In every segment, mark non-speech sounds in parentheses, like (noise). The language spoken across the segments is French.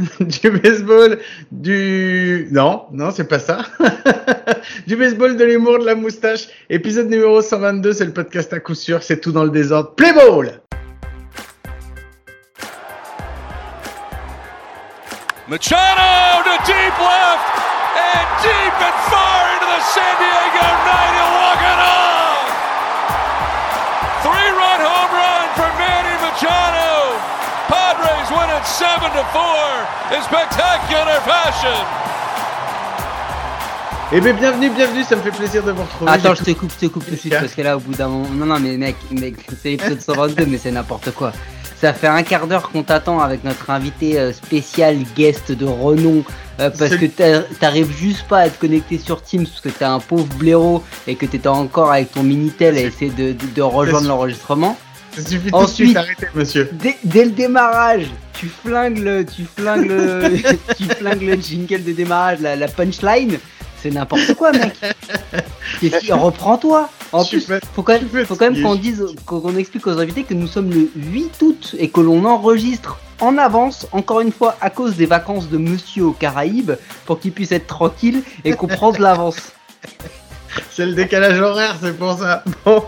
(laughs) du baseball, du... Non, non, c'est pas ça. (laughs) du baseball, de l'humour, de la moustache. Épisode numéro 122, c'est le podcast à coup sûr, c'est tout dans le désordre. Play ball Machado to deep left and deep and far into the San Diego night. He'll walk. Padres win it seven to four in spectacular fashion. Eh bien, bienvenue, bienvenue, ça me fait plaisir de vous retrouver. Attends, je te coupe, je te coupe tout de suite parce que là, au bout d'un moment. Non, non, mais mec, mec c'est l'épisode 122, mais c'est n'importe quoi. Ça fait un quart d'heure qu'on t'attend avec notre invité euh, spécial guest de renom euh, parce que t'arrives juste pas à te connecter sur Teams parce que t'es un pauvre blaireau et que t'étais encore avec ton Minitel à essayer de, de, rejoindre l'enregistrement. Ça suffit tout de suite, arrêtez monsieur. Dès, dès, le démarrage, tu flingues le, tu flingues le, (laughs) tu flingues le jingle de démarrage, la, la punchline. C'est n'importe quoi, mec. Reprends-toi. En plus, faut quand même, faut quand même qu'on dise, qu'on explique aux invités que nous sommes le 8 août et que l'on enregistre en avance, encore une fois, à cause des vacances de Monsieur aux Caraïbes, pour qu'il puisse être tranquille et qu'on prend de l'avance. (laughs) C'est le décalage horaire, c'est pour ça. Bon,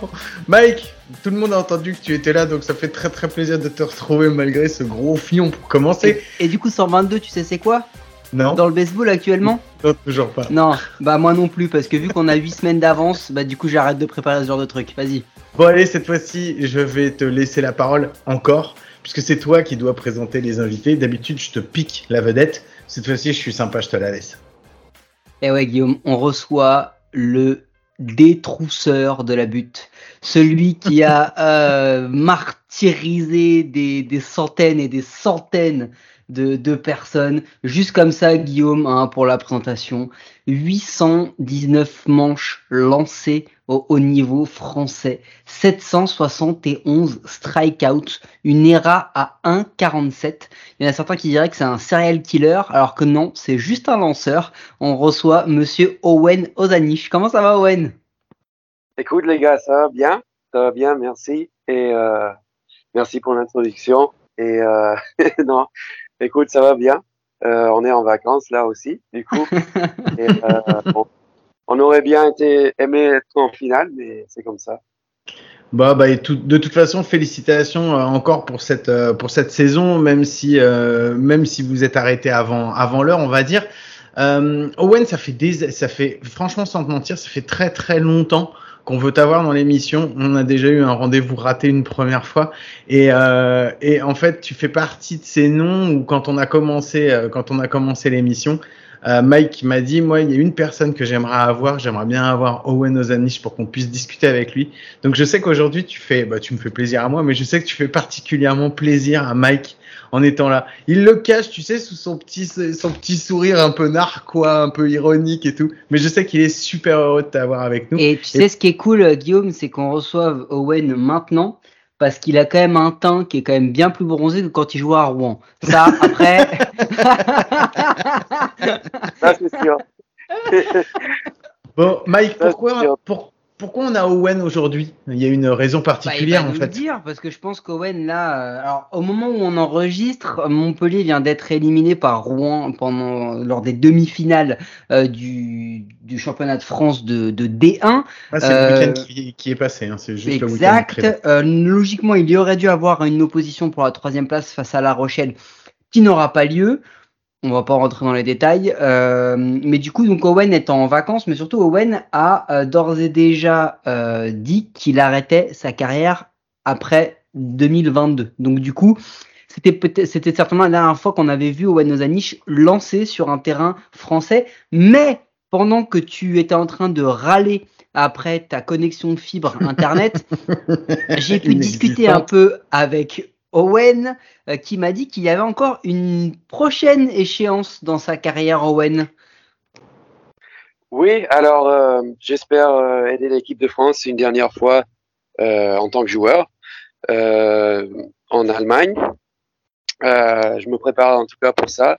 Mike, tout le monde a entendu que tu étais là, donc ça fait très très plaisir de te retrouver malgré ce gros fion pour commencer. Et, et du coup, 122, tu sais c'est quoi? Non. Dans le baseball actuellement? Non, toujours pas. Non, bah moi non plus, parce que vu qu'on a 8 (laughs) semaines d'avance, bah du coup j'arrête de préparer ce genre de truc. Vas-y. Bon allez, cette fois-ci, je vais te laisser la parole encore, puisque c'est toi qui dois présenter les invités. D'habitude, je te pique la vedette. Cette fois-ci, je suis sympa, je te la laisse. Eh ouais, Guillaume, on reçoit le détrousseur de la butte. Celui qui a euh, martyrisé des, des centaines et des centaines de, deux personnes. Juste comme ça, Guillaume, hein, pour la présentation. 819 manches lancées au haut niveau français. 771 strikeouts. Une ERA à 1,47. Il y en a certains qui diraient que c'est un serial killer, alors que non, c'est juste un lanceur. On reçoit monsieur Owen Ozanish. Comment ça va, Owen? Écoute, les gars, ça va bien? Ça va bien, merci. Et euh, merci pour l'introduction. Et euh, (laughs) non, Écoute, ça va bien. Euh, on est en vacances là aussi, du coup. (laughs) Euh, on aurait bien été aimé être en finale, mais c'est comme ça. Bah, bah, de toute façon, félicitations encore pour cette pour cette saison, même si même si vous êtes arrêté avant avant l'heure, on va dire. Owen, ça fait des, ça fait franchement sans te mentir, ça fait très très longtemps qu'on veut t'avoir dans l'émission. On a déjà eu un rendez-vous raté une première fois. Et, euh, et en fait, tu fais partie de ces noms où quand on a commencé, euh, quand on a commencé l'émission, euh, Mike m'a dit, moi, il y a une personne que j'aimerais avoir, j'aimerais bien avoir Owen Ozanish pour qu'on puisse discuter avec lui. Donc je sais qu'aujourd'hui tu fais, bah, tu me fais plaisir à moi, mais je sais que tu fais particulièrement plaisir à Mike en étant là. Il le cache, tu sais, sous son petit, son petit sourire un peu narquois, un peu ironique et tout. Mais je sais qu'il est super heureux de t'avoir avec nous. Et tu sais, ce qui est cool, Guillaume, c'est qu'on reçoive Owen maintenant parce qu'il a quand même un teint qui est quand même bien plus bronzé que quand il jouait à Rouen. Ça, après. (laughs) Ça, c'est sûr. (laughs) bon, Mike, pourquoi, pour, pourquoi on a Owen aujourd'hui? Il y a une raison particulière bah, en fait. dire parce que je pense qu'Owen là, euh, alors au moment où on enregistre, Montpellier vient d'être éliminé par Rouen pendant lors des demi-finales euh, du, du championnat de France de, de D1. Ah, c'est le week-end qui, qui, est passé, hein, c'est juste exact. le week-end. Euh, logiquement, il y aurait dû avoir une opposition pour la troisième place face à La Rochelle, qui n'aura pas lieu. On va pas rentrer dans les détails, euh, mais du coup, donc Owen est en vacances, mais surtout Owen a euh, d'ores et déjà euh, dit qu'il arrêtait sa carrière après 2022. Donc du coup, c'était peut-être, c'était certainement la dernière fois qu'on avait vu Owen Ozanish lancer sur un terrain français, mais pendant que tu étais en train de râler après ta connexion fibre internet, (laughs) j'ai pu discuter un peu avec Owen, euh, qui m'a dit qu'il y avait encore une prochaine échéance dans sa carrière, Owen. Oui, alors euh, j'espère euh, aider l'équipe de France une dernière fois euh, en tant que joueur euh, en Allemagne. Euh, je me prépare en tout cas pour ça,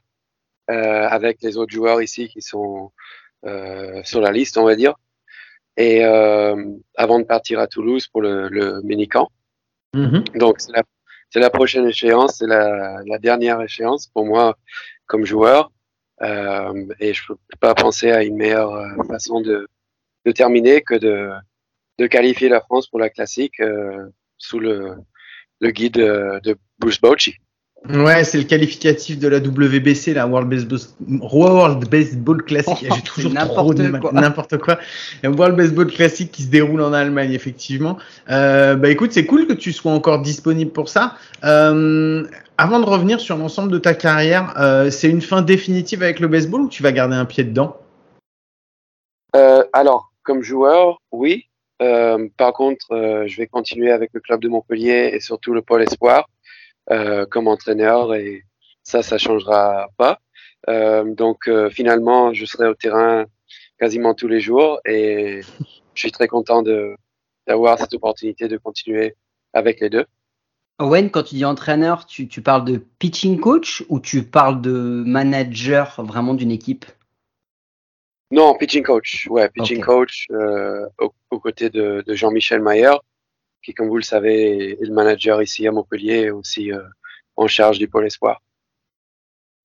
avec les autres joueurs ici qui sont sur la liste, on va dire. Et avant de partir à Toulouse pour le, le mini-camp. Mm -hmm. Donc c'est la c'est la prochaine échéance, c'est la, la, dernière échéance pour moi comme joueur. Euh, et je peux pas penser à une meilleure euh, façon de, de terminer que de, de qualifier la France pour la classique euh, sous le, le guide de Bruce Bochy. Ouais, c'est le qualificatif de la WBC, la World Baseball, World Baseball Classic. Oh, (laughs) J'ai toujours trop de n'importe quoi. La World Baseball Classic qui se déroule en Allemagne, effectivement. Euh, bah écoute, c'est cool que tu sois encore disponible pour ça. Euh, avant de revenir sur l'ensemble de ta carrière, euh, c'est une fin définitive avec le baseball ou tu vas garder un pied dedans? Euh, alors, comme joueur, oui. Euh, par contre, euh, je vais continuer avec le club de Montpellier et surtout le pôle espoir comme entraîneur et ça, ça changera pas. Euh, donc, euh, finalement, je serai au terrain quasiment tous les jours et je suis très content de d'avoir cette opportunité de continuer avec les deux. Owen, quand tu dis entraîneur, tu, tu parles de pitching coach ou tu parles de manager vraiment d'une équipe? Non, pitching coach. Ouais, pitching coach euh, aux, aux côtés de, de Jean-Michel Mayer, qui, comme vous le savez, est le manager ici à Montpellier aussi euh, en charge du pôle espoir.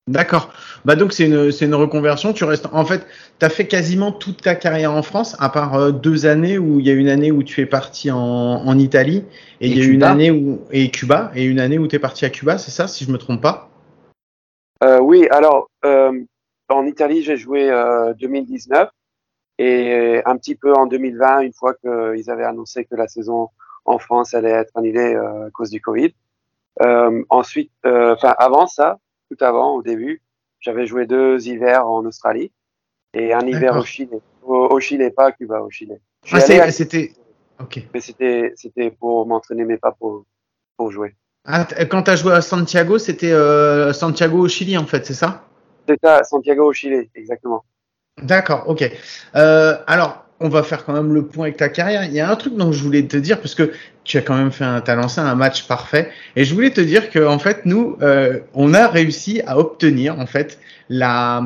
D'accord. Bah donc c'est une c'est une reconversion. Tu restes en fait, tu as fait quasiment toute ta carrière en France, à part euh, deux années où il y a une année où tu es parti en, en Italie et, il y a une Cuba. année où et Cuba et une année où tu es parti à Cuba, c'est ça si je me trompe pas? Euh, oui, alors euh, en Italie, j'ai joué euh, 2019 et un petit peu en 2020, une fois qu'ils avaient annoncé que la saison en France allait être annulée euh, à cause du Covid. Euh, ensuite, euh, enfin avant ça, tout avant, au début, j'avais joué deux hivers en Australie et un hiver au Chili. Au, au Chili, pas à Cuba, au Chili. Ah c'était OK. mais c'était c'était pour m'entraîner, mais pas pour pour jouer. Ah, quand tu as joué à Santiago, c'était euh, Santiago au Chili en fait, c'est ça? C'est ça, Santiago au Chili, exactement. D'accord, ok. Euh, alors, on va faire quand même le point avec ta carrière. Il y a un truc dont je voulais te dire, parce que tu as quand même fait un, t'as lancé un match parfait, et je voulais te dire que en fait, nous, euh, on a réussi à obtenir en fait la,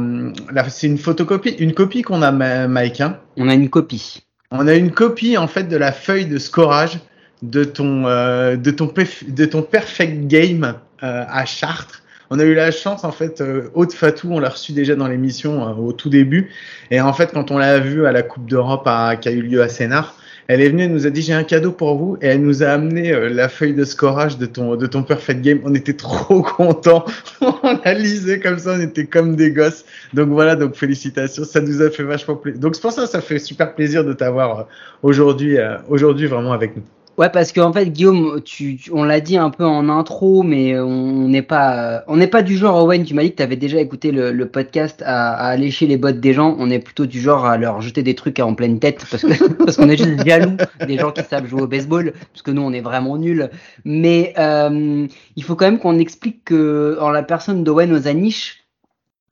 la c'est une photocopie, une copie qu'on a, Mike. Hein. On a une copie. On a une copie en fait de la feuille de scorage de ton euh, de ton de ton perfect game euh, à Chartres. On a eu la chance en fait, euh, Aude Fatou, on l'a reçu déjà dans l'émission euh, au tout début, et en fait quand on l'a vu à la Coupe d'Europe qui a eu lieu à Sénart, elle est venue, elle nous a dit j'ai un cadeau pour vous, et elle nous a amené euh, la feuille de scorage de ton de ton perfect game. On était trop (laughs) contents, on la lisait comme ça, on était comme des gosses. Donc voilà, donc félicitations, ça nous a fait vachement plaisir. Donc c'est pour ça, ça fait super plaisir de t'avoir aujourd'hui, aujourd'hui vraiment avec nous. Ouais, parce qu'en fait, Guillaume, tu, on l'a dit un peu en intro, mais on n'est pas, euh, on n'est pas du genre, Owen, tu m'as dit que tu déjà écouté le, podcast à, à lécher les bottes des gens. On est plutôt du genre à leur jeter des trucs en pleine tête parce (laughs) parce qu'on est juste jaloux des gens qui savent jouer au baseball, parce que nous, on est vraiment nuls. Mais euh, il faut quand même qu'on explique que en la personne d'Owen Ozanish,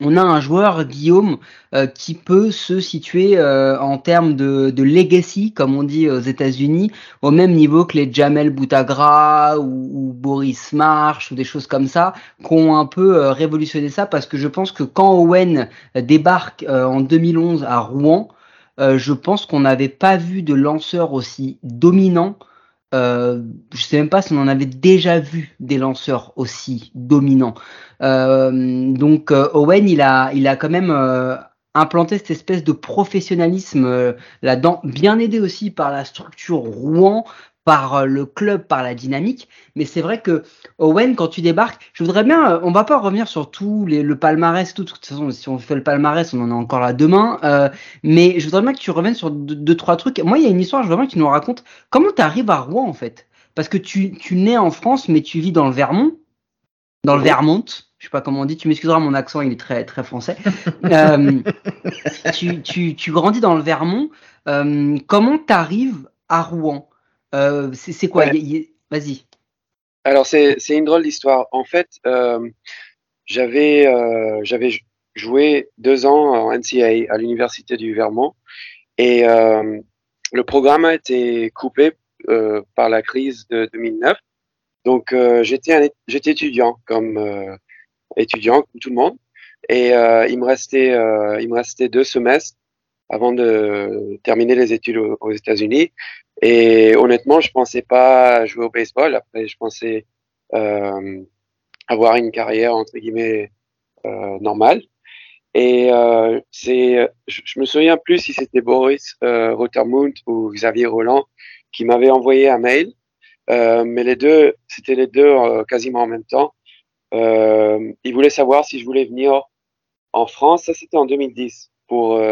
on a un joueur, Guillaume, euh, qui peut se situer euh, en termes de, legacy, comme on dit aux États-Unis, au même niveau que les Jamel Boutagra ou, Boris Marsh ou des choses comme ça, qui ont un peu euh, révolutionné ça, parce que je pense que quand Owen débarque en 2011 à Rouen, je pense qu'on n'avait pas vu de lanceur aussi dominant. Euh, je sais même pas si on en avait déjà vu des lanceurs aussi dominants. Euh, donc euh, Owen, il a, il a quand même euh, implanté cette espèce de professionnalisme euh, là-dedans, bien aidé aussi par la structure Rouen, par euh, le club, par la dynamique. Mais c'est vrai que Owen, quand tu débarques, je voudrais bien, euh, on va pas revenir sur tout les, le palmarès, tout. De toute façon, si on fait le palmarès, on en est encore là demain. Euh, mais je voudrais bien que tu reviennes sur deux, deux, trois trucs. Moi, il y a une histoire, je voudrais bien que tu nous racontes comment tu arrives à Rouen en fait? Parce que tu, tu nais en France, mais tu vis dans le Vermont, dans le Vermont. Je sais pas comment on dit. Tu m'excuseras, mon accent, il est très très français. (laughs) euh, tu, tu, tu grandis dans le Vermont. Euh, comment t'arrives à Rouen? Euh, C'est quoi? Ouais. y- y- Vas-y. Alors c'est une drôle d'histoire. En fait, euh, j'avais euh, j'avais jou- joué deux ans en NCAA à l'université du Vermont et le programme a été coupé par la crise de 2009. Donc j'étais étudiant comme étudiant comme tout le monde et euh, il me restait euh, il me restait deux semestres avant de terminer les études aux, États-Unis et honnêtement je pensais pas jouer au baseball après je pensais euh, avoir une carrière entre guillemets euh, normale. Et euh, c'est, je, je, me souviens plus si c'était Boris euh, Rottermund ou Xavier Roland qui m'avait envoyé un mail, euh, mais les deux, c'était les deux euh, quasiment en même temps. Euh, ils voulaient savoir si je voulais venir en France. Ça, c'était en 2010 pour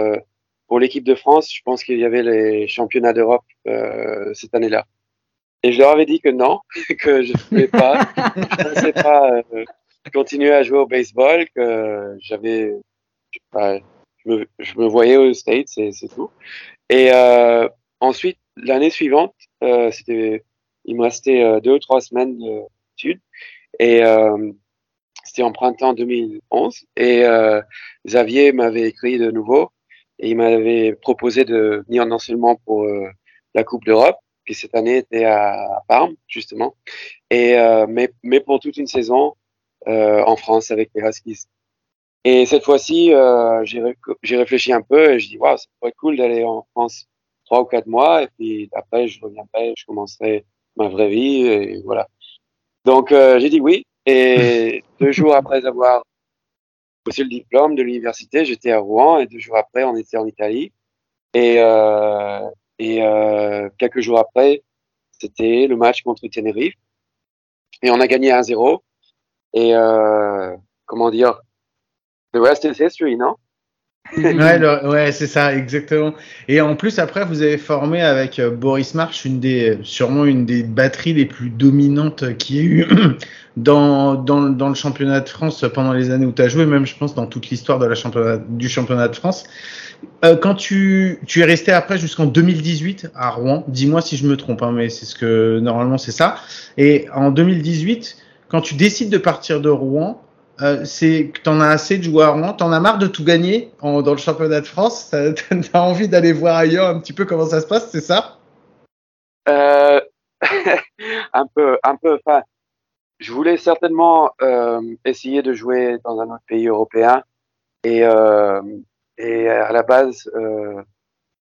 pour l'équipe de France. Je pense qu'il y avait les championnats d'Europe euh, cette année-là. Et je leur avais dit que non, (laughs) que je ne pouvais pas, je ne pensais pas euh, continuer à jouer au baseball, que j'avais, je, me, je me voyais aux States, c'est tout. Et euh, ensuite, l'année suivante, euh, c'était, il me restait euh, deux ou trois semaines d'études, et euh, c'était en printemps 2011. Et euh, Xavier m'avait écrit de nouveau, et il m'avait proposé de venir non seulement pour euh, la Coupe d'Europe, qui cette année était à, Parme, justement, et, euh, mais, mais pour toute une saison euh, en France avec les Huskies. Et cette fois-ci, j'ai ré réfléchi un peu et je dis, waouh, ça pourrait être cool d'aller en France trois ou quatre mois, et puis après, je reviendrai, je commencerai ma vraie vie, et voilà. Donc, j'ai dit oui, et deux jours après avoir reçu le diplôme de l'université, j'étais à Rouen, et deux jours après, on était en Italie. Et, euh, et euh, quelques jours après, c'était le match contre Tenerife. Et on a gagné 1-0. Et euh, comment dire, the rest is history, non? Ouais, le, ouais c'est ça, exactement. Et en plus, après, vous avez formé avec euh, Boris March une des, sûrement une des batteries les plus dominantes qu'il y ait eu (clears throat) dans, dans, dans le championnat de France pendant les années où tu as joué, même je pense dans toute l'histoire de la championnat, du championnat de France. Euh, quand tu, tu es resté après jusqu'en 2018 à Rouen, dis-moi si je me trompe, hein, mais c'est ce que normalement c'est ça. Et en 2018, quand tu décides de partir de Rouen, euh, c'est que t'en as assez de jouer à Rouen, t'en as marre de tout gagner en, dans le championnat de France, (laughs) t'as envie d'aller voir ailleurs un petit peu comment ça se passe, c'est ça? Euh, (laughs) Un peu, un peu. Enfin, je voulais certainement euh, essayer de jouer dans un autre pays européen. Et euh, et à la base euh,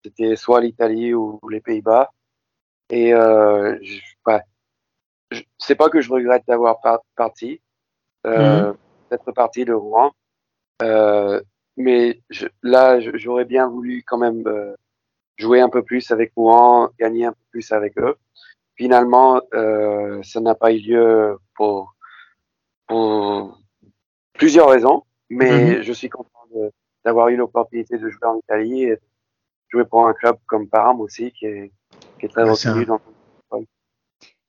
c'était soit l'Italie ou, les Pays-Bas. Et euh, je, ouais, je, c'est pas que je regrette d'avoir par parti. Euh, mmh d'être parti de Rouen. Euh, mais je, là, j'aurais bien voulu quand même euh, jouer un peu plus avec Rouen, gagner un peu plus avec eux. Finalement, euh, ça n'a pas eu lieu pour, pour plusieurs raisons, mais mm -hmm. je suis content d'avoir eu l'opportunité de jouer en Italie et de jouer pour un club comme Parme aussi, qui est, qui est très reconnu dans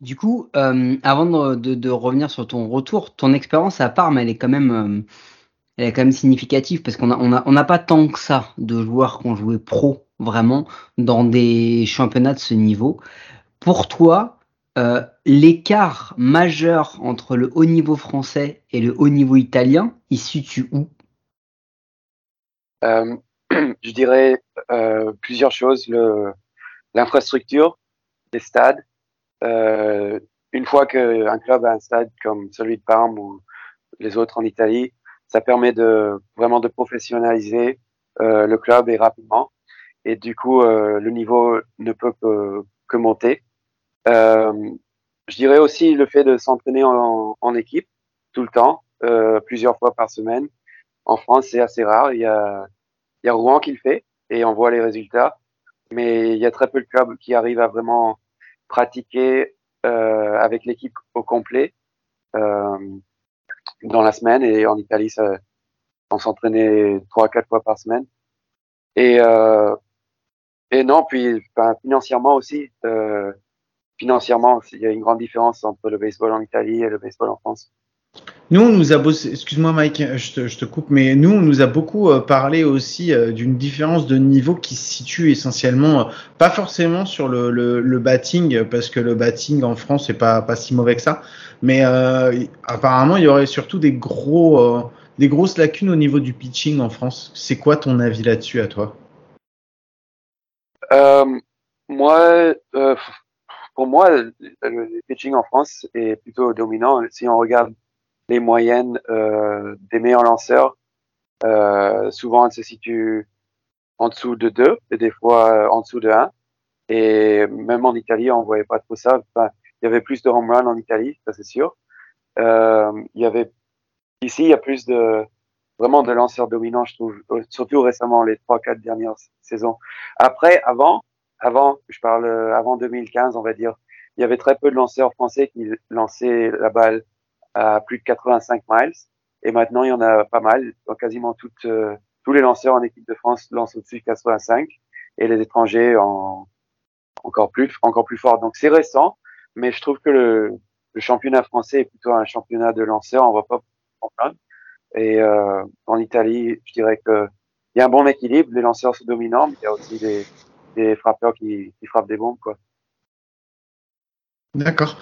du coup, euh, avant de, de, de, revenir sur ton retour, ton expérience à Parme, elle est quand même, euh, elle est quand même significative parce qu'on a, on a, on n'a pas tant que ça de joueurs qui ont joué pro vraiment dans des championnats de ce niveau. Pour toi, euh, l'écart majeur entre le haut niveau français et le haut niveau italien, il situe où? (clears throat) Je dirais plusieurs choses. L'infrastructure, les stades euh, une fois qu'un club a un stade comme celui de Parme ou les autres en Italie, ça permet de vraiment de professionnaliser euh, le club et rapidement. Et du coup, euh, le niveau ne peut que, que monter. Euh, je dirais aussi le fait de s'entraîner en, équipe tout le temps, euh, plusieurs fois par semaine. En France, c'est assez rare. Il y a, il y a Rouen qui le fait et on voit les résultats. Mais il y a très peu de clubs qui arrivent à vraiment pratiquer euh, avec l'équipe au complet euh, dans la semaine et en Italie, ça, on s'entraînait trois quatre fois par semaine. Et euh, et non, puis ben, financièrement aussi, euh, financièrement, il y a une grande différence entre le baseball en Italie et le baseball en France. Nous, on nous a bossé, excuse-moi Mike, je te, je te, coupe, mais nous, on nous a beaucoup euh, parlé aussi euh, d'une différence de niveau qui se situe essentiellement, euh, pas forcément sur le, le, le, batting, parce que le batting en France, c'est pas, pas si mauvais que ça, mais euh, apparemment, il y aurait surtout des, gros, euh, des grosses lacunes au niveau du pitching en France. C'est quoi ton avis là-dessus à toi? Moi, pour moi, le pitching en France est plutôt dominant. Si on regarde les moyennes euh, des meilleurs lanceurs. Euh, souvent, elles se situent en dessous de 2 et des fois euh, en dessous de 1. Et même en Italie, on voyait pas trop ça. Enfin, il y avait plus de home run en Italie, ça c'est sûr. Euh, il y avait ici, il y a plus de vraiment de lanceurs dominants, je trouve, euh, surtout récemment les trois quatre dernières saisons. Après, avant, avant, je parle avant 2015, on va dire, il y avait très peu de lanceurs français qui lançaient la balle à plus de 85 miles. Et maintenant, il y en a pas mal. Quasiment toutes, euh, tous les lanceurs en équipe de France lancent au-dessus de 85 et les étrangers en, encore plus, encore plus fort. Donc c'est récent, mais je trouve que le, championnat français est plutôt un championnat de lanceurs. On va pas en plaindre. Et euh, en Italie, je dirais que il y a un bon équilibre. Les lanceurs sont dominants, mais il y a aussi des, des frappeurs qui, qui frappent des bombes, quoi. D'accord.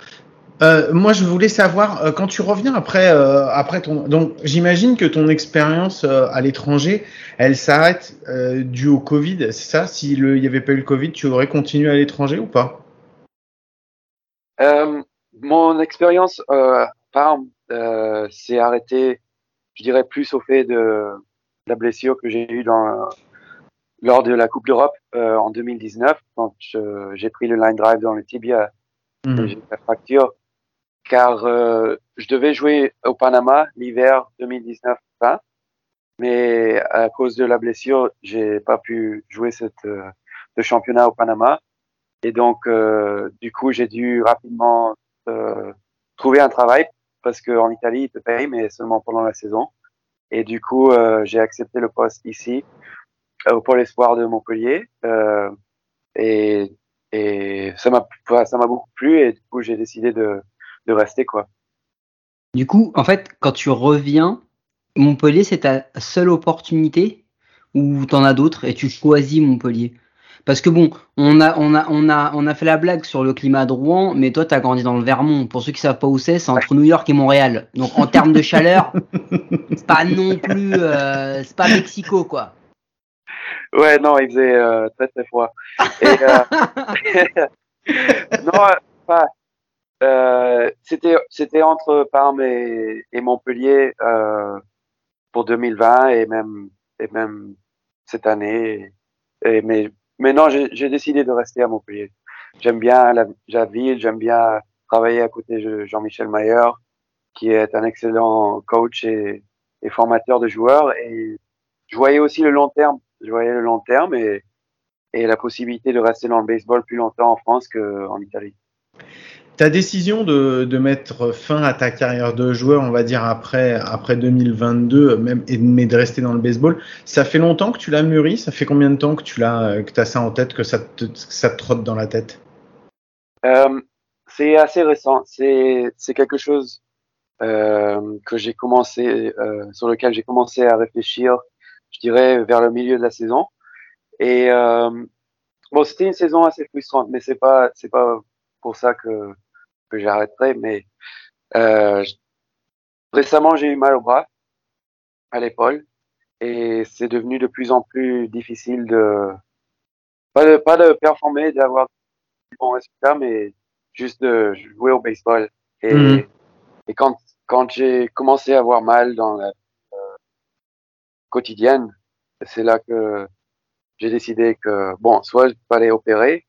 Euh, moi, je voulais savoir euh, quand tu reviens après euh, après ton donc j'imagine que ton expérience euh, à l'étranger, elle s'arrête euh, dû au Covid, c'est ça? S'il n'y avait pas eu le Covid, tu aurais continué à l'étranger ou pas? Mon expérience s'est arrêtée, je dirais plus au fait de la blessure que j'ai eue dans lors de la Coupe d'Europe en 2019 quand j'ai pris le line drive dans le tibia, mmh. j'ai la fracture car euh, je devais jouer au Panama l'hiver 2019-20, mais à cause de la blessure, j'ai pas pu jouer cette euh, ce championnat au Panama, et donc euh, du coup j'ai dû rapidement euh, trouver un travail parce qu'en Italie ils te payent mais seulement pendant la saison, et du coup euh, j'ai accepté le poste ici au Pôle Espoir de Montpellier, et et ça m'a ça m'a beaucoup plu et du coup j'ai décidé de de rester quoi. Du coup, en fait, quand tu reviens, Montpellier, c'est ta seule opportunité ou t'en as d'autres et tu choisis Montpellier? Parce que bon, on a, on, a, on, a, on a fait la blague sur le climat de Rouen, mais toi, tu as grandi dans le Vermont. Pour ceux qui savent pas où c'est, c'est entre New York et Montréal. Donc en termes de chaleur, (laughs) c'est pas non plus. Euh, c'est pas Mexico, quoi. Ouais, non, il faisait euh, très très froid. Et, euh... (laughs) non, pas. Euh, c'était c'était entre Parme et, et Montpellier euh, pour 2020 et même et même cette année. Et, mais mais non, j'ai décidé de rester à Montpellier. J'aime bien la, la ville, j'aime bien travailler à côté de Jean-Michel Mayer, qui est un excellent coach et, et formateur de joueurs. Et je voyais aussi le long terme. Je voyais le long terme et, et la possibilité de rester dans le baseball plus longtemps en France qu'en Italie. Ta décision de, de, mettre fin à ta carrière de joueur, on va dire après, après 2022, même, mais de rester dans le baseball, ça fait longtemps que tu l'as mûri? Ça fait combien de temps que tu l'as, que as ça en tête, que ça te, ça te trotte dans la tête? Euh, C'est assez récent. C'est, quelque chose euh, que j'ai commencé, euh, sur lequel j'ai commencé à réfléchir, je dirais, vers le milieu de la saison. Et euh, bon, c'était une saison assez frustrante, mais c'est pas, c'est pas pour ça que que j'arrêterai, mais euh, récemment j'ai eu mal au bras, à l'épaule, et c'est devenu de plus en plus difficile de pas de, pas de performer, d'avoir de bons résultats, mais juste de jouer au baseball. Et, mmh. et quand quand j'ai commencé à avoir mal dans la euh, quotidienne, c'est là que j'ai décidé que bon, soit je fallait opérer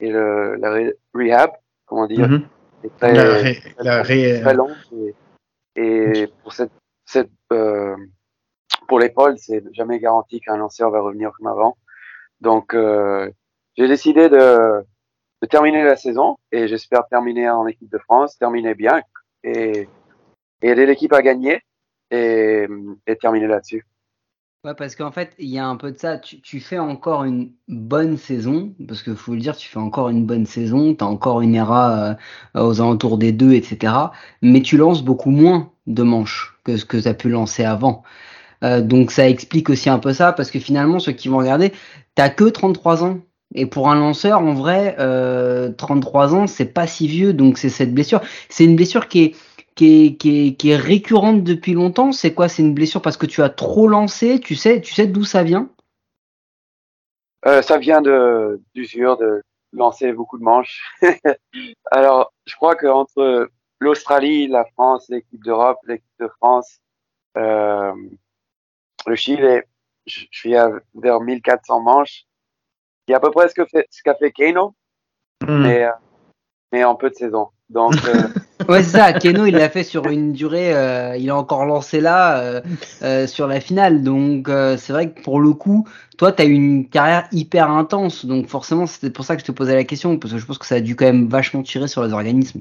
et le, la rehab, comment dire, mmh. C'est très, la ré, la ré... très long. Et, et pour cette, cette euh, pour l'épaule, c'est jamais garanti qu'un lanceur va revenir comme avant. Donc, euh, j'ai décidé de, de terminer la saison et j'espère terminer en équipe de France, terminer bien et, et aider l'équipe à gagner et, et terminer là-dessus. Parce qu'en fait, il y a un peu de ça. Tu, fais encore une bonne saison, parce que faut le dire, tu fais encore une bonne saison, tu as encore une ERA euh, aux alentours des deux, etc. Mais tu lances beaucoup moins de manches que ce que tu as pu lancer avant. Euh, donc ça explique aussi un peu ça, parce que finalement, ceux qui vont regarder, t'as que 33 ans. Et pour un lanceur, en vrai, euh, 33 ans, c'est pas si vieux, donc c'est cette blessure. C'est une blessure qui est qui est, qui est, qui est récurrente depuis longtemps C'est quoi? C'est une blessure parce que tu as trop lancé Tu sais, tu sais d'où ça vient? Euh, Ça vient de d'usure, de lancer beaucoup de manches. (laughs) Alors, je crois qu'entre l'Australie, la France, l'équipe d'Europe, l'équipe de France, euh, le Chili, je, suis à vers 1400 manches. Il y a à peu près ce que fait, ce qu'a fait Kano, mmh. mais, euh, mais en peu de saison. Donc, euh, (laughs) Ouais, c'est ça. Keno, il l'a fait sur une durée, euh, il a encore lancé là euh, sur la finale. Donc, c'est vrai que pour le coup, toi, tu as eu une carrière hyper intense. Donc, forcément, c'était pour ça que je te posais la question, parce que je pense que ça a dû quand même vachement tirer sur les organismes.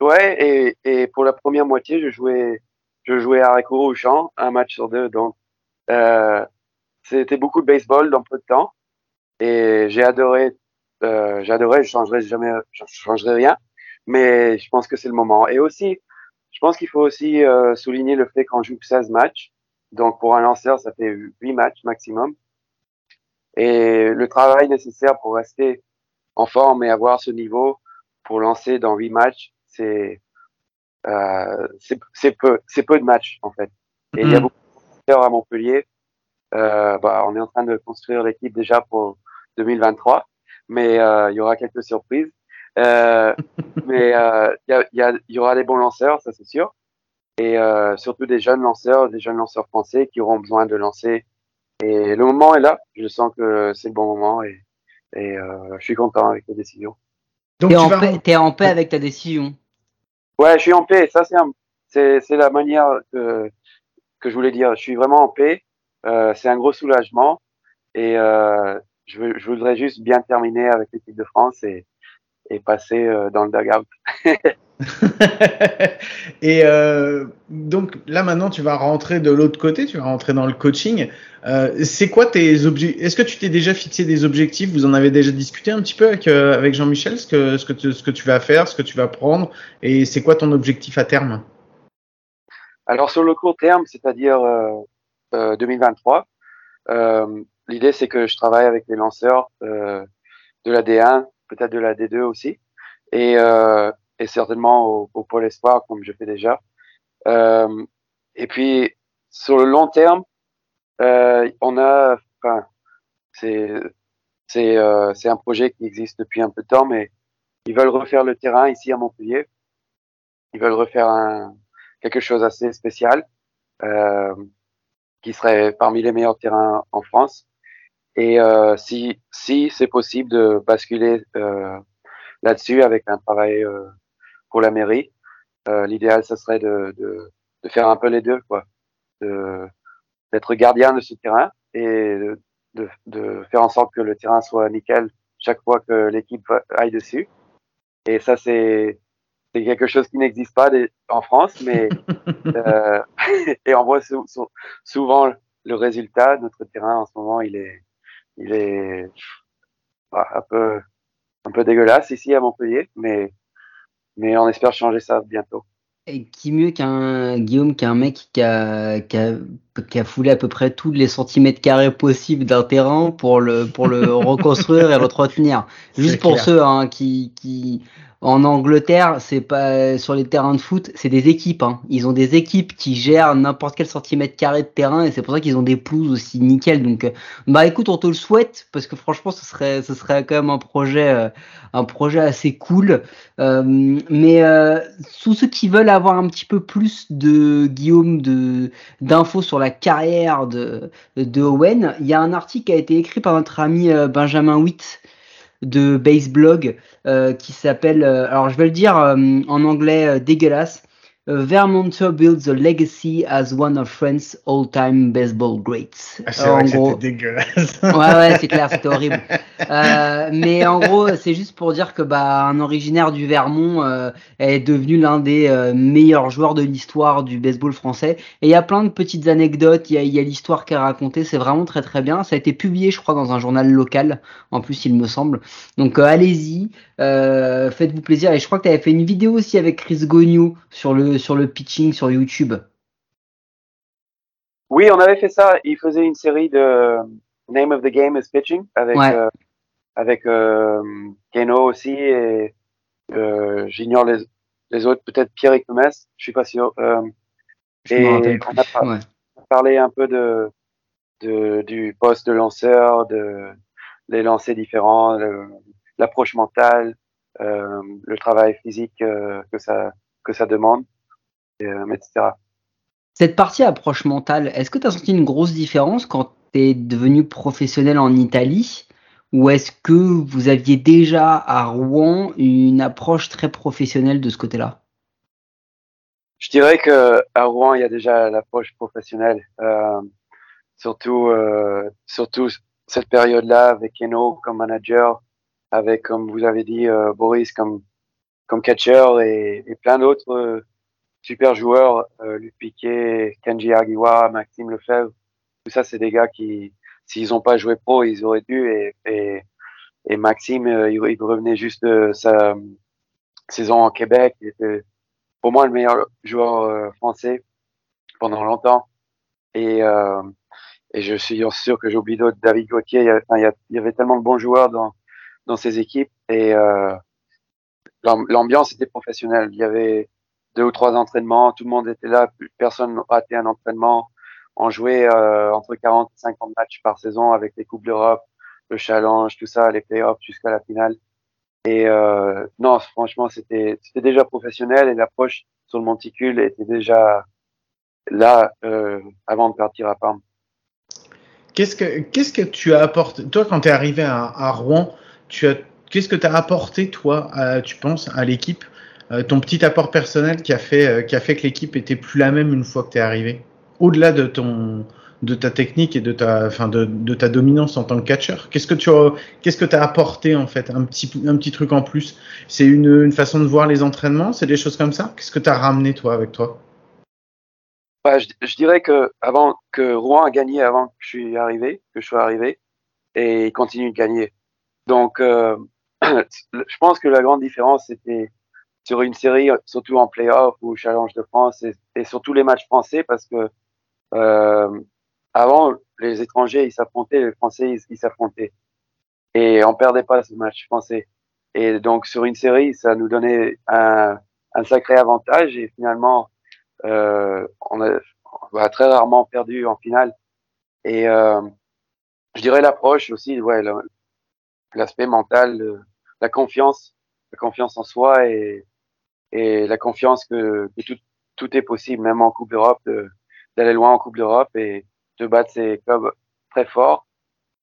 Ouais, et, et pour la première moitié, je jouais, je jouais à au champ, un match sur deux. Donc, c'était beaucoup de baseball dans peu de temps. Et j'ai adoré, adoré, je changerai jamais, je changerai rien mais je pense que c'est le moment. Et aussi, je pense qu'il faut aussi euh, souligner le fait qu'on joue 16 matchs. Donc pour un lanceur, ça fait 8 matchs maximum. Et le travail nécessaire pour rester en forme et avoir ce niveau pour lancer dans 8 matchs, c'est euh, c'est peu, c'est peu de matchs en fait. Et il y a mm. beaucoup de lanceurs à Montpellier. Euh, bah, on est en train de construire l'équipe déjà pour 2023, mais euh, il y aura quelques surprises. Euh, (laughs) mais euh, il y, y, y, aura des bons lanceurs, ça c'est sûr. Et euh, surtout des jeunes lanceurs, des jeunes lanceurs français qui auront besoin de lancer. Et le moment est là. Je sens que c'est le bon moment et, et je suis content avec la décision. Donc tu en, vas... paix, es en paix avec ta décision Ouais, je suis en paix. Ça, c'est c'est la manière que, que je voulais dire. Je suis vraiment en paix. Euh, c'est un gros soulagement. Et euh, je, je voudrais juste bien terminer avec l'équipe de France et, et passer euh, dans le dugout. (laughs) et euh, donc là maintenant tu vas rentrer de l'autre côté, tu vas rentrer dans le coaching. Euh, c'est quoi tes objectifs Est-ce que tu t'es déjà fixé des objectifs? Vous en avez déjà discuté un petit peu avec, euh, avec Jean-Michel, ce que, ce, que tu, ce que tu vas faire, ce que tu vas prendre, et c'est quoi ton objectif à terme? Alors sur le court terme, c'est-à-dire 2023, l'idée c'est que je travaille avec les lanceurs de la D1 peut-être de la D2 aussi, et, euh, et certainement au, au, Pôle Espoir, comme je fais déjà. Euh, et puis, sur le long terme, euh, on a, enfin, c'est, c'est, euh, un projet qui existe depuis un peu de temps, mais ils veulent refaire le terrain ici à Montpellier. Ils veulent refaire un, quelque chose assez spécial, euh, qui serait parmi les meilleurs terrains en France. Et euh, si, si c'est possible de basculer euh, là-dessus avec un travail euh, pour la mairie, euh, l'idéal, ce serait de, de, de, faire un peu les deux, quoi. D'être gardien de ce terrain et de, de, de, faire en sorte que le terrain soit nickel chaque fois que l'équipe aille dessus. Et ça, c'est c'est quelque chose qui n'existe pas en France, mais (laughs) euh, (laughs) et on voit souvent le résultat. Notre terrain en ce moment, il est il est un peu un peu dégueulasse ici à Montpellier, mais mais on espère changer ça bientôt. Et qui mieux qu'un Guillaume, qu'un mec qui a, qui a, qui, a, foulé à peu près tous les centimètres carrés possibles d'un terrain pour le, pour le (laughs) reconstruire et l'entretenir. Juste pour ceux hein, qui, qui, en Angleterre, c'est pas sur les terrains de foot, c'est des équipes. Hein. Ils ont des équipes qui gèrent n'importe quel centimètre carré de terrain et c'est pour ça qu'ils ont des pelouses aussi nickel. Donc, euh, bah écoute, on te le souhaite parce que franchement, ce serait, ce serait quand même un projet, euh, un projet assez cool. Euh, mais euh, ceux qui veulent avoir un petit peu plus de Guillaume, de d'infos sur la carrière de de Owen, il y a un article qui a été écrit par notre ami Benjamin Witt de base blog euh, qui s'appelle, euh, alors je vais le dire euh, en anglais dégueulasse, Vermonter builds a legacy as one of France all-time baseball greats. Ah, c'est vrai que c'était dégueulasse. (laughs) ouais, ouais, c'est clair, c'était horrible. Euh, mais en gros, c'est juste pour dire que bah un originaire du Vermont euh, est devenu l'un des euh, meilleurs joueurs de l'histoire du baseball français. Et il y a plein de petites anecdotes. Il y a, y a l'histoire qui est racontée. C'est vraiment très très bien. Ça a été publié, je crois, dans un journal local. En plus, il me semble. Donc allez-y, faites-vous plaisir. Et je crois que tu avais fait une vidéo aussi avec Chris Gognou sur le sur le pitching sur YouTube Oui, on avait fait ça. Il faisait une série de Name of the Game is Pitching avec euh, avec euh, Keno aussi et euh, j'ignore les, les autres, peut-être Pierre Gomez, je suis pas sûr. Et on a, parlé un peu de, de du poste de lanceur, de les lancers différents, l'approche mentale, le travail physique que ça que ça demande. Euh, etc. Cette partie approche mentale, est-ce que tu as senti une grosse différence quand tu es devenu professionnel en Italie? Ou est-ce que vous aviez déjà à Rouen une approche très professionnelle de ce côté-là? Je dirais que à Rouen, il y a déjà l'approche professionnelle, euh, surtout euh, surtout cette période-là avec Keno comme manager, avec comme vous avez dit euh, Boris comme comme catcher et, et plein d'autres super joueurs, euh, Luc Piquet, Kenji Agiwa, Maxime Lefebvre. Tout ça, c'est des gars qui, s'ils n'ont pas joué pro, ils auraient dû. Et, et, et Maxime, euh, il, revenait juste de sa saison en Québec. Il était pour moi le meilleur joueur euh, français pendant longtemps. Et, euh, et je suis sûr que j'oublie d'autres. David Gauthier, il y, avait, y avait tellement de bons joueurs dans, dans ces équipes. Et euh, l'am- l'ambiance était professionnelle. Il y avait deux ou trois entraînements, tout le monde était là, personne n'a raté un entraînement. On jouait euh, entre 40 et 50 matchs par saison avec les Coupes d'Europe, le Challenge, tout ça, les playoffs jusqu'à la finale. Et euh, non, franchement, c'était déjà professionnel et l'approche sur le monticule était déjà là euh, avant de partir à Parme. Qu'est-ce que tu as apporté? Toi quand tu es arrivé à, Rouen qu'est-ce que tu as apporté toi, tu penses, à l'équipe? Ton petit apport personnel qui a fait euh, qui a fait que l'équipe était plus la même une fois que tu es arrivé. Au-delà de ton de ta technique et de ta enfin de, de ta dominance en tant que catcheur. Qu'est-ce que tu as qu'est-ce que as apporté en fait? Un petit un petit truc en plus C'est une, une façon de voir les entraînements, c'est des choses comme ça? Qu'est-ce que tu as ramené toi avec toi? Bah, je, je dirais que avant que Rouen a gagné avant que je suis arrivé, que je sois arrivé, et il continue de gagner. Donc, euh, (clears throat) je pense que la grande différence c'était sur une série, surtout en playoff ou Challenge de France, et, surtout les matchs français, parce que euh, avant les étrangers ils s'affrontaient, les Français ils s'affrontaient, et on perdait pas ce match français. Et donc sur une série, ça nous donnait un, un sacré avantage, et finalement euh, on a on a très rarement perdu en finale. Et euh, je dirais l'approche aussi, ouais, l'aspect mental, le- la confiance, la confiance en soi et, et la confiance que, que tout, tout est possible, même en Coupe d'Europe, de- d'aller loin en Coupe d'Europe et de battre ces clubs très forts.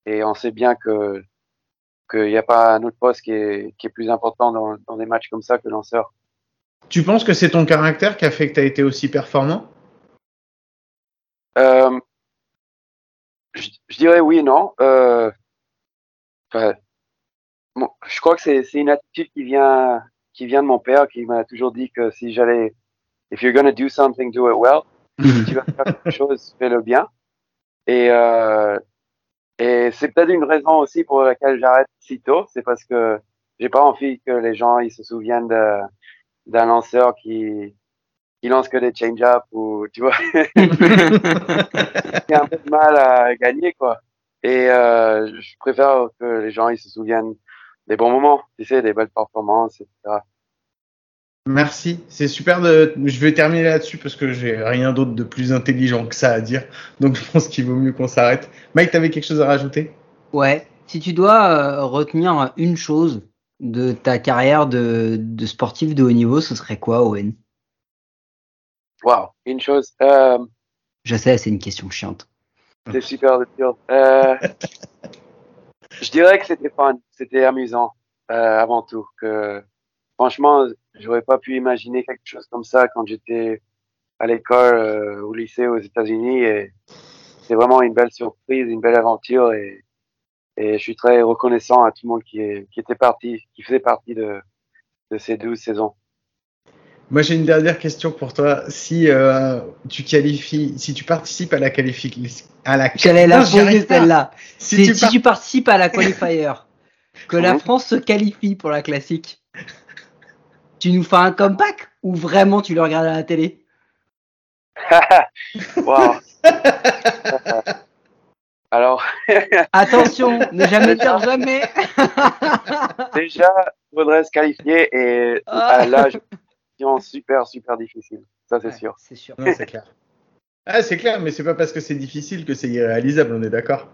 Et on sait bien que qu'il n'y a pas un autre poste qui est, qui est plus important dans, dans des matchs comme ça que lanceur. Tu penses que c'est ton caractère qui a fait que tu as été aussi performant? Euh, je, je dirais oui et non. Euh, bon, je crois que c'est une attitude qui vient qui vient de mon père qui m'a toujours dit que si j'allais if you're gonna do something do it well. Si tu vas faire quelque chose fais-le bien. Et euh, et c'est peut-être une raison aussi pour laquelle j'arrête si tôt. C'est parce que j'ai pas envie que les gens ils se souviennent de d'un lanceur qui qui lance que des change-up ou tu vois. (laughs) Qui a un peu de mal à gagner, quoi. Et euh, je préfère que les gens ils se souviennent des bons moments, tu sais, des belles performances, etc. Merci, c'est super de. Je vais terminer là-dessus parce que j'ai rien d'autre de plus intelligent que ça à dire. Donc je pense qu'il vaut mieux qu'on s'arrête. Mike, t'avais quelque chose à rajouter? Ouais, si tu dois euh, retenir une chose de ta carrière de, de sportif de haut niveau, ce serait quoi, Owen? Waouh, une chose, euh, Je sais, c'est une question chiante. c'est super dur. Euh, (laughs) je dirais que c'était fun, c'était amusant euh, avant tout. Que franchement, j'aurais pas pu imaginer quelque chose comme ça quand j'étais à l'école, euh, au lycée aux États-Unis. Et c'est vraiment une belle surprise, une belle aventure. Et, et je suis très reconnaissant à tout le monde qui, est, qui était parti, qui faisait partie de, de ces 12 saisons. Moi, j'ai une dernière question pour toi. Si euh, tu qualifies, si tu participes à la qualification, à la J'allais la poser celle-là. Si tu si par- tu participes à la qualifier, (laughs) que la. France se qualifie pour la classique, tu nous fais un comeback ou vraiment tu le regardes à la télé? (laughs) Waouh. (laughs) Alors, Attention, ne jamais dire jamais. déjà, il faudrait se qualifier et Ah. à super, super difficile. Ça, c'est Ouais, sûr. C'est sûr. Non, c'est clair. (laughs) Ah, c'est clair, mais c'est pas parce que c'est difficile que c'est irréalisable, on est d'accord.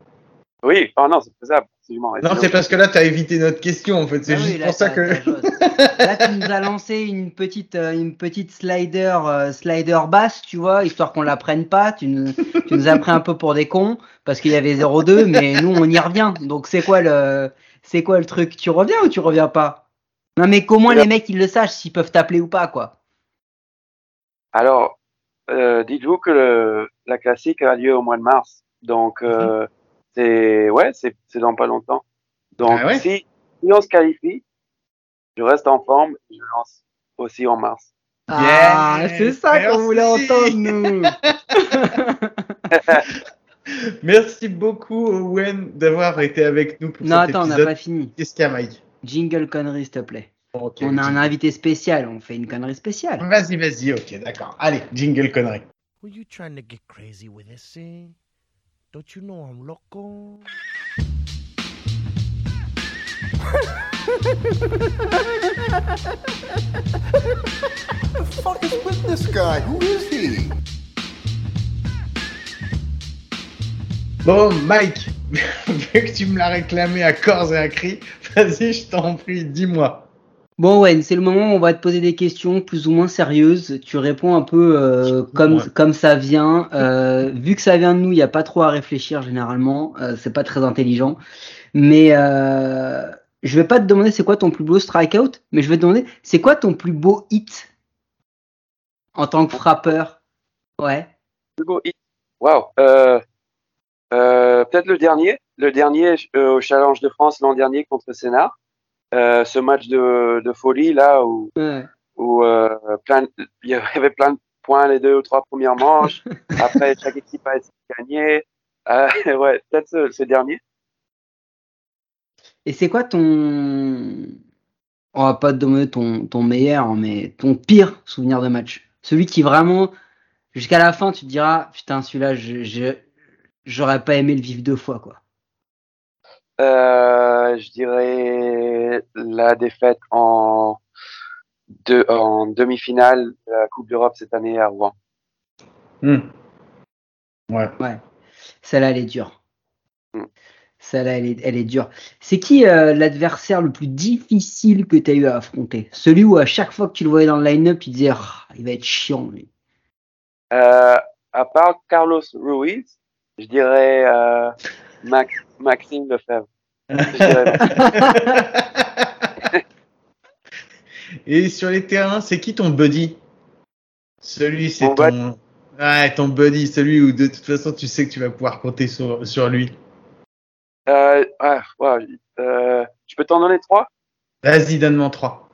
Oui, oh non, c'est faisable, absolument. Et Non, sinon, c'est parce que là, t'as évité notre question, en fait. C'est Ah oui, juste là, pour ça que. (laughs) Là, tu nous as lancé une petite, euh, une petite slider, euh, slider basse, tu vois, histoire qu'on la prenne pas. Tu nous, tu nous as pris un peu pour des cons parce qu'il y avait 0-2, mais nous, on y revient. Donc, c'est quoi le, c'est quoi le truc? Tu reviens ou tu reviens pas? Non, mais qu'au moins les mecs ils le sachent s'ils peuvent t'appeler ou pas, quoi. Alors, euh, dites-vous que le, la classique a lieu au mois de mars. Donc, euh, c'est ouais, c'est c'est dans pas longtemps. Donc, Ah ouais si, si on se qualifie, je reste en forme. Je lance aussi en mars. Ah, Yes, c'est ça qu'on voulait merci. entendre, nous. (laughs) Merci beaucoup, Owen, d'avoir été avec nous pour non, cet attends, on n'a pas fini. Qu'est-ce qu'il y a, Mike? Jingle connerie, s'il te plaît. On a un invité spécial, on fait une connerie spéciale. Vas-y, vas-y, ok, d'accord. Allez, jingle connerie. Were you trying to get crazy with this thing? Don't you know I'm loco? the fuck is with this guy? Who is he? Bon, Mike, (laughs) vu que tu me l'as réclamé à corps et à cri, vas-y, je t'en prie, dis-moi. Bon, Wen, c'est le moment où on va te poser des questions plus ou moins sérieuses. Tu réponds un peu euh, comme, Ouais. comme ça vient. Euh, vu que ça vient de nous, il n'y a pas trop à réfléchir généralement. Euh, c'est pas très intelligent. Mais euh, je vais pas te demander c'est quoi ton plus beau strikeout, mais je vais te demander c'est quoi ton plus beau hit? En tant que frappeur. Ouais. Plus beau hit. Waouh. Peut-être le dernier. Le dernier euh, au Challenge de France l'an dernier contre Sénart. Euh, ce match de, de folie là où, ouais. où euh, plein, il y avait plein de points les deux ou trois premières manches. (laughs) Après, chaque équipe a essayé de gagner. (laughs) Ouais, peut-être ce, ce dernier. Et c'est quoi ton. On va pas te demander ton, ton meilleur, mais ton pire souvenir de match? Celui qui vraiment, jusqu'à la fin, tu te diras, putain, celui-là, je, je- j'aurais pas aimé le vivre deux fois, quoi. Euh, je dirais la défaite en, de, en demi-finale de la Coupe d'Europe cette année à Rouen. Hmm. Ouais. Celle-là, elle est dure. Mm. Celle-là, elle est, elle est dure. C'est qui euh, l'adversaire le plus difficile que tu as eu à affronter? Celui où à chaque fois que tu le voyais dans le line-up, tu disais, Ah, il va être chiant, lui. Euh, à part Carlos Ruiz, je dirais euh, Max, Maxime Lefebvre. Je Et sur les terrains, c'est qui ton buddy? Celui, c'est ton. Ouais, ton buddy, celui où de toute façon tu sais que tu vas pouvoir compter sur, sur lui. euh, ah, ouais, euh, je peux t'en donner trois? Vas-y, donne-moi trois.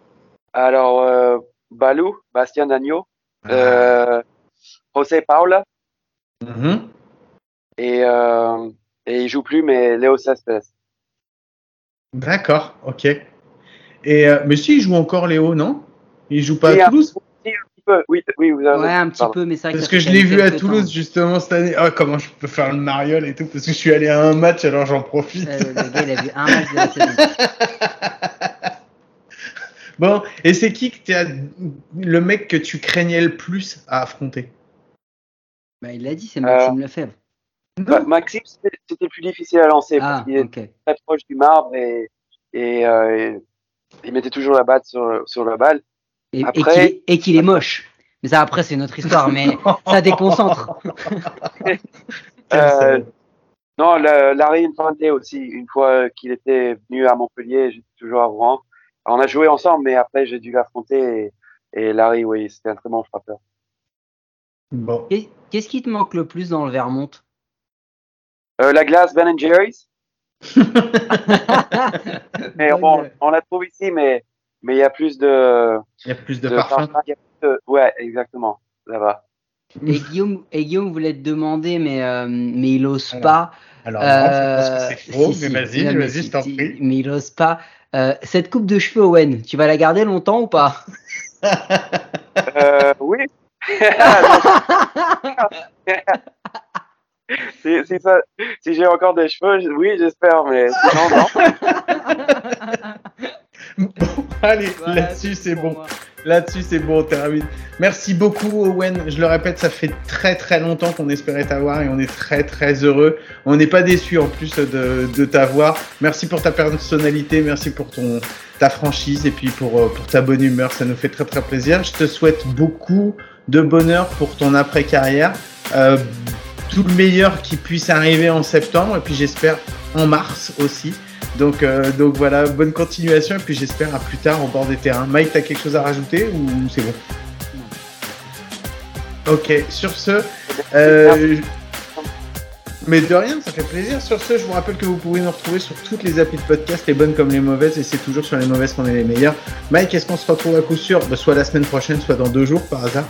Alors, euh, Balou, Bastien Dagno, euh, José Paula, Mhm. et, euh, et il joue plus, mais Léo Cespedes. D'accord, ok. Et euh, mais si, il joue encore Léo, non? Il joue pas à Toulouse? un petit peu, oui, oui, vous avez Ouais, un petit pardon. peu, mais c'est vrai Parce ça que je l'ai vu à Toulouse temps. justement cette année. Oh, comment je peux faire le mariole et tout Parce que je suis allé à un match, alors j'en profite. Euh, le gars, il a vu un match de la saison. (laughs) Bon, et c'est qui que t'as le mec que tu craignais le plus à affronter? Bah, il l'a dit, c'est Maxime Lefebvre. Bah, Maxime, c'était plus difficile à lancer Ah, parce qu'il est ok. très proche du marbre et, et, euh, et il mettait toujours la batte sur, sur la balle. Et, Après- qu'il est- et qu'il est moche. Mais ça, après, c'est notre histoire, mais (laughs) ça déconcentre. (laughs) Euh, non, Larry Infante aussi, une fois qu'il était venu à Montpellier, j'étais toujours à Rouen. Alors, on a joué ensemble, mais après j'ai dû l'affronter et, et Larry, oui, c'était un très bon frappeur. Bon. Qu'est- Qu'est-ce qui te manque le plus dans le Vermont? Euh, la glace Ben Jerry's, (laughs) mais bon, on la trouve ici, mais mais il y a plus de, Il y a plus de, de parfum. parfum, de- ouais, exactement, là-bas. Et Guillaume, et Guillaume voulait te demander, mais, euh, mais il ose Alors, pas. Alors, non, je pense Euh, que c'est faux, si, mais si. vas-y, si, je t'en si, prie. Mais il ose pas. Euh, cette coupe de cheveux, Owen, tu vas la garder longtemps ou pas? Euh, oui. (laughs) (laughs) (laughs) si, si, ça, si j'ai encore des cheveux, oui, j'espère, mais sinon, non. (laughs) Bon, allez, Voilà, là-dessus c'est bon. moi. Là-dessus c'est bon, on termine. Merci beaucoup Owen. Je le répète, ça fait très très longtemps qu'on espérait t'avoir et on est très très heureux. On n'est pas déçus en plus de, de t'avoir. Merci pour ta personnalité, merci pour ton ta franchise et puis pour, euh, pour ta bonne humeur. Ça nous fait très très plaisir. Je te souhaite beaucoup de bonheur pour ton après-carrière. Euh, tout le meilleur qui puisse arriver en septembre et puis j'espère en mars aussi. Donc, euh, voilà, bonne continuation et puis j'espère à plus tard au bord des terrains. Mike, t'as quelque chose à rajouter ou c'est bon? Ok, sur ce, euh, mais de rien, ça fait plaisir. Sur ce, je vous rappelle que vous pouvez nous retrouver sur toutes les applis de podcast, les bonnes comme les mauvaises, et c'est toujours sur les mauvaises qu'on est les meilleurs. Mike, est-ce qu'on se retrouve à coup sûr Bah, Soit la semaine prochaine, soit dans deux jours par hasard?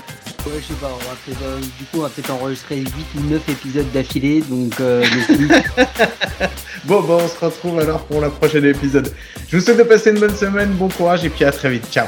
Ouais, je sais pas, on va peut-être, euh, du coup, on va peut-être enregistrer 8 ou 9 épisodes d'affilée, donc, euh. (laughs) Bon, bah, on se retrouve alors pour le prochain épisode. Je vous souhaite de passer une bonne semaine, bon courage, et puis à très vite. Ciao